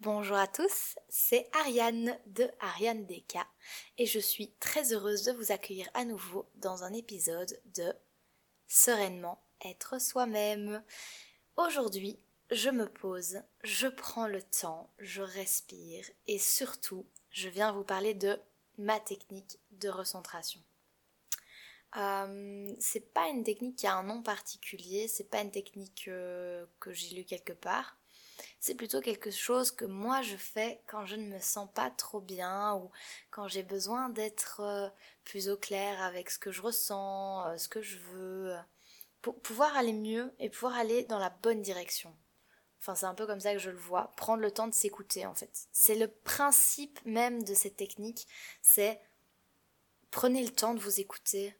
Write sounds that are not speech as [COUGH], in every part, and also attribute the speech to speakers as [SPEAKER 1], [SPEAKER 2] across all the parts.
[SPEAKER 1] Bonjour à tous, c'est Ariane de Ariane Deka et je suis très heureuse de vous accueillir à nouveau dans un épisode de Sereinement être soi-même. Aujourd'hui, je me pose, je prends le temps, je respire et surtout, je viens vous parler de ma technique de recentration. Euh, c'est pas une technique qui a un nom particulier, c'est pas une technique euh, que j'ai lu quelque part c'est plutôt quelque chose que moi je fais quand je ne me sens pas trop bien ou quand j'ai besoin d'être euh, plus au clair avec ce que je ressens, euh, ce que je veux, euh, pour pouvoir aller mieux et pouvoir aller dans la bonne direction. Enfin, c'est un peu comme ça que je le vois, prendre le temps de s'écouter en fait. C'est le principe même de cette technique, c'est prenez le temps de vous écouter.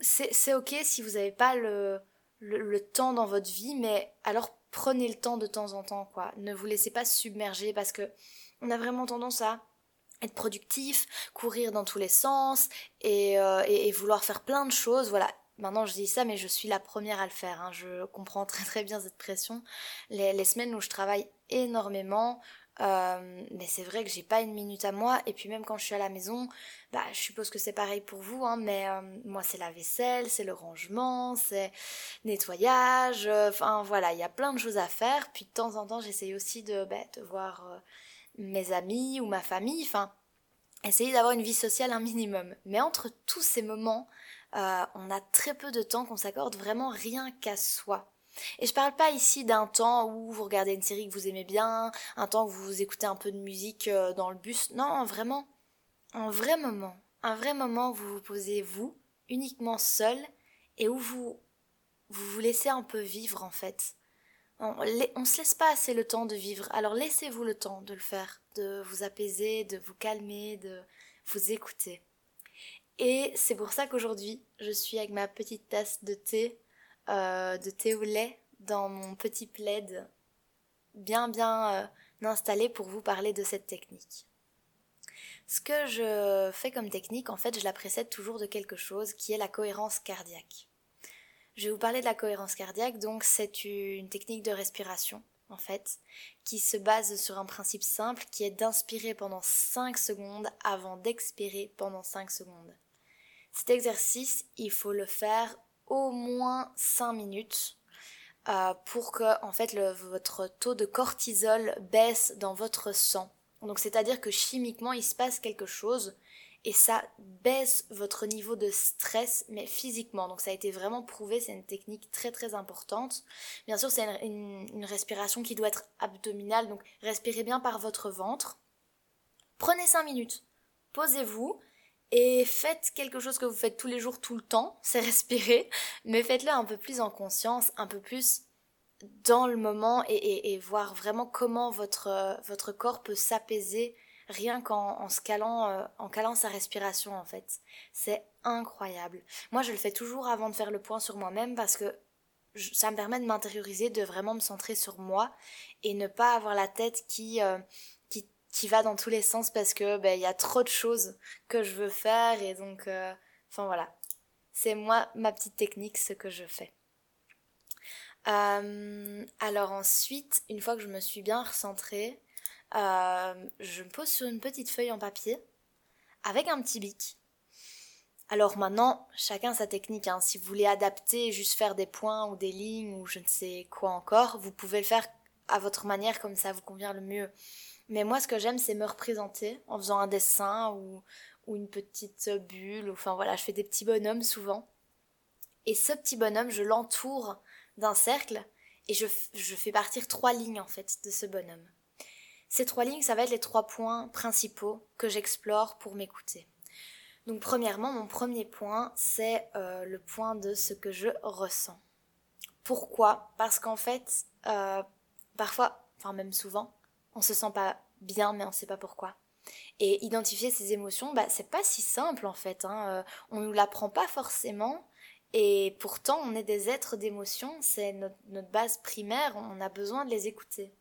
[SPEAKER 1] c'est ok si vous n'avez pas le, le, temps dans votre vie, mais alors prenez le temps de temps en temps, quoi. Ne vous laissez pas submerger parce que on a vraiment tendance à être productif, courir dans tous les sens et, euh, et, vouloir faire plein de choses. Voilà. Maintenant, je dis ça, mais je suis la première à le faire. Hein. Je comprends très très bien cette pression. Les, les semaines où je travaille énormément, euh, mais c'est vrai que j'ai pas une minute à moi. Et puis même quand je suis à la maison, bah, je suppose que c'est pareil pour vous, hein, mais euh, moi c'est la vaisselle, c'est le rangement, c'est nettoyage. Euh, enfin voilà, il y a plein de choses à faire. Puis de temps en temps, j'essaye aussi de, bah, de voir mes amis ou ma famille. Enfin, essayer d'avoir une vie sociale un minimum. Mais entre tous ces moments, on a très peu de temps qu'on s'accorde vraiment rien qu'à soi. Et je parle pas ici d'un temps où vous regardez une série que vous aimez bien, un temps où vous écoutez un peu de musique euh, dans le bus. Non, vraiment, un vrai moment. Un vrai moment où vous vous posez vous, uniquement seul, et où vous vous, laissez un peu vivre en fait. On, on se laisse pas assez le temps de vivre, alors laissez-vous le temps de le faire, de vous apaiser, de vous calmer, de vous écouter. Et c'est pour ça qu'aujourd'hui, je suis avec ma petite tasse de thé de thé au lait dans mon petit plaid bien bien euh, installé pour vous parler de cette technique. Ce que je fais comme technique, en fait, je la précède toujours de quelque chose qui est la cohérence cardiaque. Je vais vous parler de la cohérence cardiaque, donc c'est une technique de respiration, en fait, qui se base sur un principe simple qui est d'inspirer pendant 5 secondes avant d'expirer pendant 5 secondes. Cet exercice, il faut le faire au moins 5 minutes euh, pour que en fait votre taux de cortisol baisse dans votre sang. Donc c'est-à-dire que chimiquement il se passe quelque chose et ça baisse votre niveau de stress mais physiquement. Donc ça a été vraiment prouvé, c'est une technique très très importante. Bien sûr c'est une, une respiration qui doit être abdominale, donc respirez bien par votre ventre. Prenez 5 minutes, posez-vous, et faites quelque chose que vous faites tous les jours, tout le temps, [LAUGHS] c'est respirer, mais faites-le un peu plus en conscience, un peu plus dans le moment et, voir vraiment comment votre, votre corps peut s'apaiser rien qu'en en se calant, euh, en calant sa respiration en fait. C'est incroyable. Moi je le fais toujours avant de faire le point sur moi-même parce que ça me permet de m'intérioriser, de vraiment me centrer sur moi et ne pas avoir la tête qui, euh, qui va dans tous les sens parce que ben il y a trop de choses que je veux faire et donc euh, enfin voilà c'est moi ma petite technique ce que je fais euh, alors ensuite une fois que je me suis bien recentrée euh, je me pose sur une petite feuille en papier avec un petit bic alors maintenant, chacun sa technique. Hein. Si vous voulez adapter, juste faire des points ou des lignes ou je ne sais quoi encore, vous pouvez le faire à votre manière comme ça vous convient le mieux. Mais moi, ce que j'aime, c'est me représenter en faisant un dessin ou, ou une petite bulle. Enfin voilà, je fais des petits bonhommes souvent. Et ce petit bonhomme, je l'entoure d'un cercle et je, je fais partir trois lignes en fait de ce bonhomme. Ces trois lignes, ça va être les trois points principaux que j'explore pour m'écouter. Donc premièrement, mon premier point, c'est euh, le point de ce que je ressens. Pourquoi? Parce qu'en fait, euh, parfois, enfin même souvent, on se sent pas bien, mais on sait pas pourquoi. Et identifier ses émotions, bah, c'est pas si simple en fait. Hein. Euh, on nous l'apprend pas forcément. Et pourtant, on est des êtres d'émotions, c'est notre, base primaire, on a besoin de les écouter.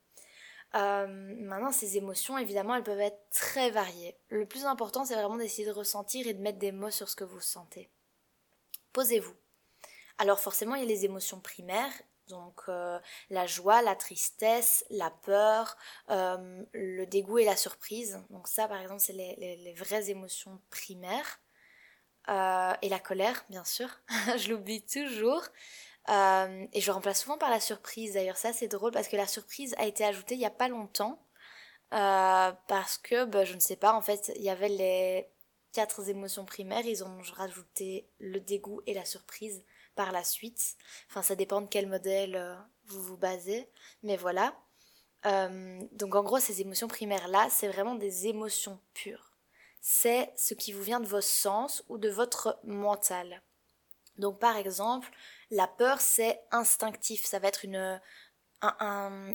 [SPEAKER 1] Euh, maintenant, ces émotions, évidemment, elles peuvent être très variées. Le plus important, c'est vraiment d'essayer de ressentir et de mettre des mots sur ce que vous sentez. Posez-vous. Alors forcément, il y a les émotions primaires Donc euh, la joie, la tristesse, la peur, euh, le dégoût et la surprise. Donc ça, par exemple, c'est les, vraies émotions primaires. Euh, et la colère, bien sûr. [LAUGHS] je l'oublie toujours. et je remplace souvent par la surprise. D'ailleurs, ça, c'est drôle parce que la surprise a été ajoutée il n'y a pas longtemps. parce que, bah, je ne sais pas, en fait, il y avait les quatre émotions primaires. Ils ont rajouté le dégoût et la surprise par la suite. Enfin, ça dépend de quel modèle euh, vous vous basez. Mais voilà. Euh, donc en gros, ces émotions primaires-là, c'est vraiment des émotions pures. C'est ce qui vous vient de vos sens ou de votre mental. Donc par exemple, la peur, c'est instinctif. Ça va être une,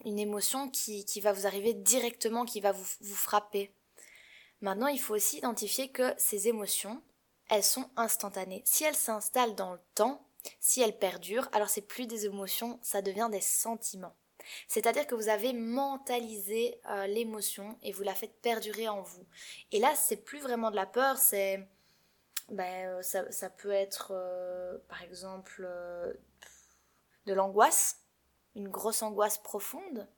[SPEAKER 1] émotion qui, qui, va vous arriver directement, qui va vous, vous frapper. Maintenant, il faut aussi identifier que ces émotions, elles sont instantanées. Si elles s'installent dans le temps, si elles perdurent, alors c'est plus des émotions, ça devient des sentiments. C'est-à-dire que vous avez mentalisé euh, l'émotion et vous la faites perdurer en vous. Et là, c'est plus vraiment de la peur, c'est ben, euh, ça, peut être euh, par exemple de l'angoisse, une grosse angoisse profonde.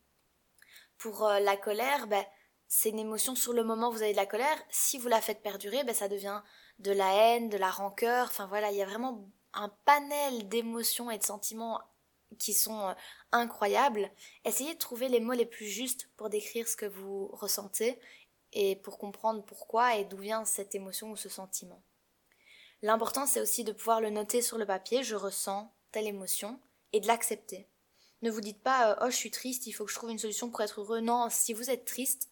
[SPEAKER 1] Pour la colère, ben, c'est une émotion sur le moment vous avez de la colère. Si vous la faites perdurer, ben, ça devient de la haine, de la rancœur. Enfin voilà, il y a vraiment un panel d'émotions et de sentiments qui sont euh, incroyables. Essayez de trouver les mots les plus justes pour décrire ce que vous ressentez et pour comprendre pourquoi et d'où vient cette émotion ou ce sentiment. L'important c'est aussi de pouvoir le noter sur le papier, je ressens telle émotion, et de l'accepter. Ne vous dites pas euh, oh je suis triste, il faut que je trouve une solution pour être heureux. Non, si vous êtes triste,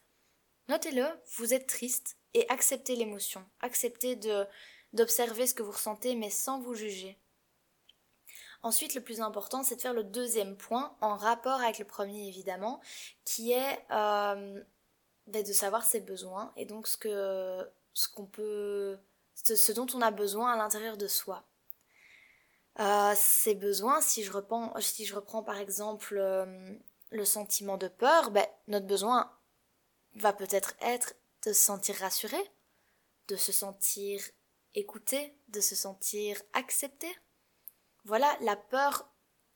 [SPEAKER 1] notez-le, vous êtes triste et acceptez l'émotion. Acceptez de d'observer ce que vous ressentez mais sans vous juger. Ensuite, le plus important, c'est de faire le deuxième point, en rapport avec le premier évidemment, qui est euh, ben, de savoir ses besoins et donc ce que ce qu'on peut, ce, dont on a besoin à l'intérieur de soi. Euh, ces besoins, si je reprends, si je reprends par exemple euh, le sentiment de peur, ben, notre besoin va peut-être être de se sentir rassuré, de se sentir écouter, de se sentir accepté. Voilà, la peur,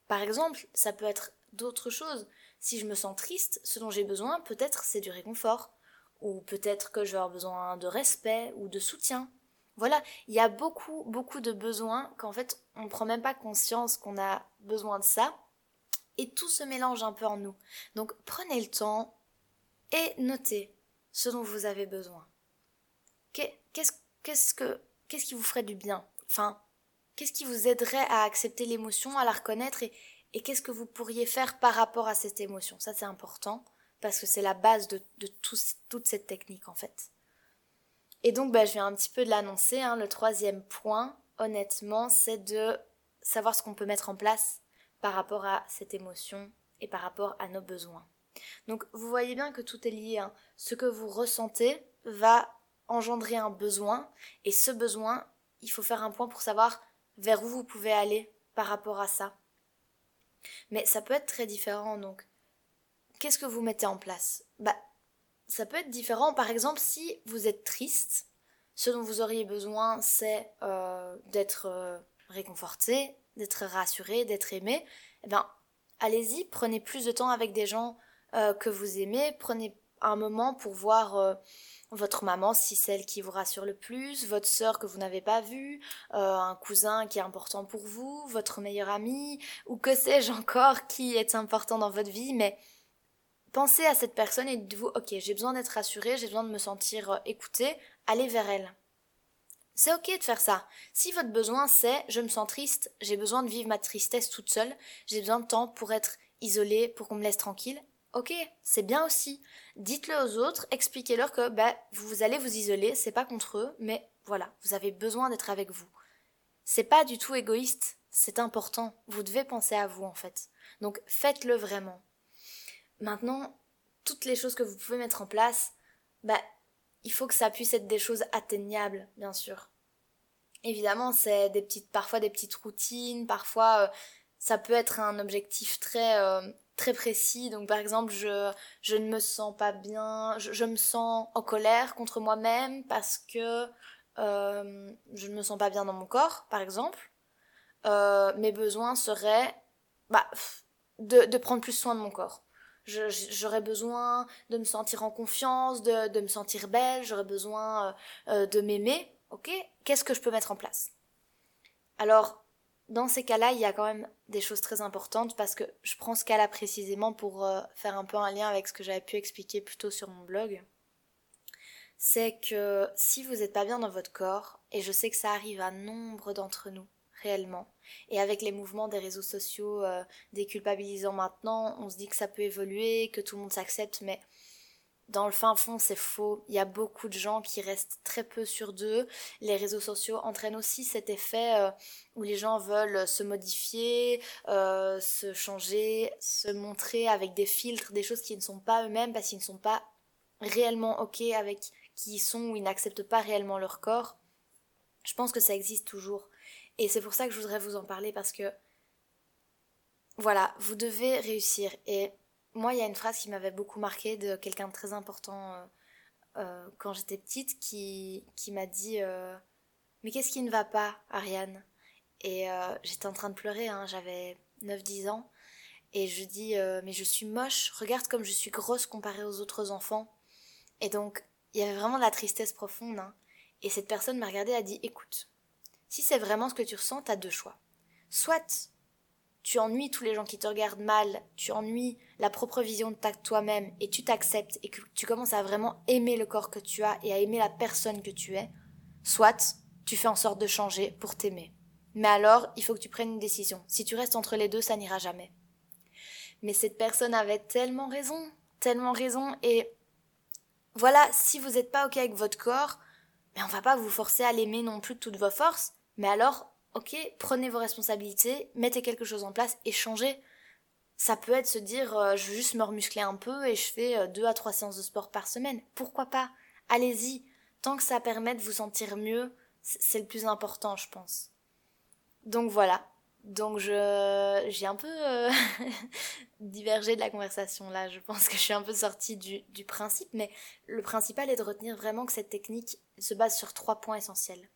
[SPEAKER 1] par exemple, ça peut être d'autres choses. Si je me sens triste, ce dont j'ai besoin, peut-être c'est du réconfort, ou peut-être que je vais avoir besoin de respect ou de soutien. Voilà, il y a beaucoup, beaucoup de besoins qu'en fait on ne prend même pas conscience qu'on a besoin de ça, et tout se mélange un peu en nous. Donc prenez le temps et notez ce dont vous avez besoin. Qu'est-ce que qu'est-ce qui vous ferait du bien? Enfin, qu'est-ce qui vous aiderait à accepter l'émotion, à la reconnaître et, qu'est-ce que vous pourriez faire par rapport à cette émotion? Ça, c'est important parce que c'est la base de, toute cette technique en fait. Et donc, bah, je viens un petit peu de l'annoncer. Hein. le troisième point, honnêtement, c'est de savoir ce qu'on peut mettre en place par rapport à cette émotion et par rapport à nos besoins. Donc, vous voyez bien que tout est lié. Hein. Ce que vous ressentez va engendrer un besoin et ce besoin, il faut faire un point pour savoir vers où vous pouvez aller par rapport à ça. Mais ça peut être très différent donc. Qu'est-ce que vous mettez en place? Bah ça peut être différent par exemple si vous êtes triste, ce dont vous auriez besoin c'est euh, d'être euh, réconforté, d'être rassuré, d'être aimé. Eh bien allez-y, prenez plus de temps avec des gens euh, que vous aimez, prenez un moment pour voir votre maman si celle qui vous rassure le plus, votre sœur que vous n'avez pas vue, euh, un cousin qui est important pour vous, votre meilleur ami, ou que sais-je encore qui est important dans votre vie, mais pensez à cette personne et dites-vous, ok, j'ai besoin d'être rassurée, j'ai besoin de me sentir euh, écoutée, allez vers elle. C'est ok de faire ça. Si votre besoin c'est je me sens triste, j'ai besoin de vivre ma tristesse toute seule, j'ai besoin de temps pour être isolée, pour qu'on me laisse tranquille, Ok, c'est bien aussi. Dites-le aux autres, expliquez-leur que bah, vous allez vous isoler, c'est pas contre eux, mais voilà, vous avez besoin d'être avec vous. C'est pas du tout égoïste, c'est important. Vous devez penser à vous en fait. Donc faites-le vraiment. Maintenant, toutes les choses que vous pouvez mettre en place, bah, il faut que ça puisse être des choses atteignables, bien sûr. Évidemment, c'est des petites, parfois des petites routines, parfois euh, ça peut être un objectif très euh, très précis. Donc par exemple, je, je ne me sens pas bien, je, me sens en colère contre moi-même parce que euh, je ne me sens pas bien dans mon corps, par exemple. Euh, mes besoins seraient, bah, de, prendre plus soin de mon corps. J'aurais besoin de me sentir en confiance, de, me sentir belle, j'aurais besoin euh, de m'aimer. Ok? Qu'est-ce que je peux mettre en place? Alors, dans ces cas-là, il y a quand même des choses très importantes parce que je prends ce cas-là précisément pour euh, faire un peu un lien avec ce que j'avais pu expliquer plus tôt sur mon blog. C'est que si vous n'êtes pas bien dans votre corps, et je sais que ça arrive à nombre d'entre nous, réellement, et avec les mouvements des réseaux sociaux euh, déculpabilisants maintenant, on se dit que ça peut évoluer, que tout le monde s'accepte, mais dans le fin fond, c'est faux. Il y a beaucoup de gens qui restent très peu sur d'eux. Les réseaux sociaux entraînent aussi cet effet euh, où les gens veulent se modifier, euh, se changer, se montrer avec des filtres, des choses qui ne sont pas eux-mêmes parce qu'ils ne sont pas réellement ok avec qui ils sont ou ils n'acceptent pas réellement leur corps. Je pense que ça existe toujours. Et c'est pour ça que je voudrais vous en parler parce que voilà, vous devez réussir. Et moi, il y a une phrase qui m'avait beaucoup marqué de quelqu'un de très important euh, euh, quand j'étais petite qui, m'a dit euh, Mais qu'est-ce qui ne va pas, Ariane? Et j'étais en train de pleurer, hein, j'avais 9-10 ans. Et je dis Mais je suis moche, regarde comme je suis grosse comparée aux autres enfants. Et donc, il y avait vraiment de la tristesse profonde. Hein. Et cette personne m'a regardé et a dit Écoute, si c'est vraiment ce que tu ressens, t'as deux choix. Soit tu ennuies tous les gens qui te regardent mal, tu ennuies la propre vision de toi-même et tu t'acceptes et que tu commences à vraiment aimer le corps que tu as et à aimer la personne que tu es, soit tu fais en sorte de changer pour t'aimer. Mais alors, il faut que tu prennes une décision. Si tu restes entre les deux, ça n'ira jamais. Mais cette personne avait tellement raison, tellement raison et voilà, si vous n'êtes pas ok avec votre corps, mais on va pas vous forcer à l'aimer non plus de toutes vos forces, mais alors ok, prenez vos responsabilités, mettez quelque chose en place et changez. Ça peut être se dire, euh, je veux juste me remuscler un peu et je fais euh, deux à trois séances de sport par semaine. Pourquoi pas? Allez-y. Tant que ça permet de vous sentir mieux, c'est le plus important, je pense. Donc voilà. Donc j'ai un peu euh, [LAUGHS] divergé de la conversation là. Je pense que je suis un peu sortie du, du principe, mais le principal est de retenir vraiment que cette technique se base sur trois points essentiels.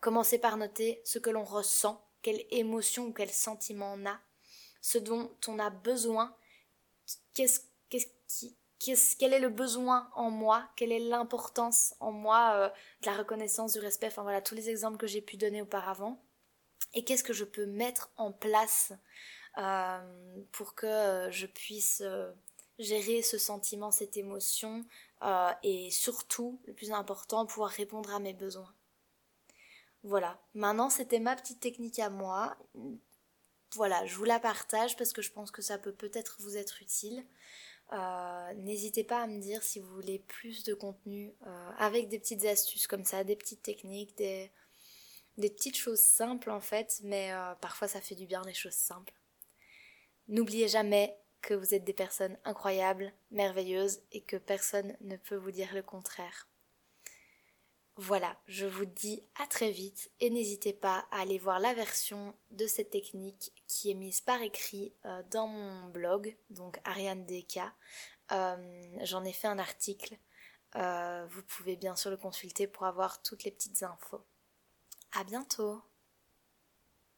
[SPEAKER 1] Commencez par noter ce que l'on ressent, quelle émotion ou quel sentiment on a, ce dont on a besoin, qu'est-ce, quel est le besoin en moi, quelle est l'importance en moi euh, de la reconnaissance, du respect, enfin voilà, tous les exemples que j'ai pu donner auparavant. Et qu'est-ce que je peux mettre en place euh, pour que euh, je puisse gérer ce sentiment, cette émotion, et surtout, le plus important, pouvoir répondre à mes besoins. Voilà, maintenant c'était ma petite technique à moi. Voilà, je vous la partage parce que je pense que ça peut peut-être vous être utile. Euh, n'hésitez pas à me dire si vous voulez plus de contenu euh, avec des petites astuces comme ça, des petites techniques, des, petites choses simples en fait, mais euh, parfois ça fait du bien les choses simples. N'oubliez jamais que vous êtes des personnes incroyables, merveilleuses et que personne ne peut vous dire le contraire. Voilà, je vous dis à très vite et n'hésitez pas à aller voir la version de cette technique qui est mise par écrit euh, dans mon blog, donc Ariane DK. Euh, j'en ai fait un article. Euh, vous pouvez bien sûr le consulter pour avoir toutes les petites infos. À bientôt!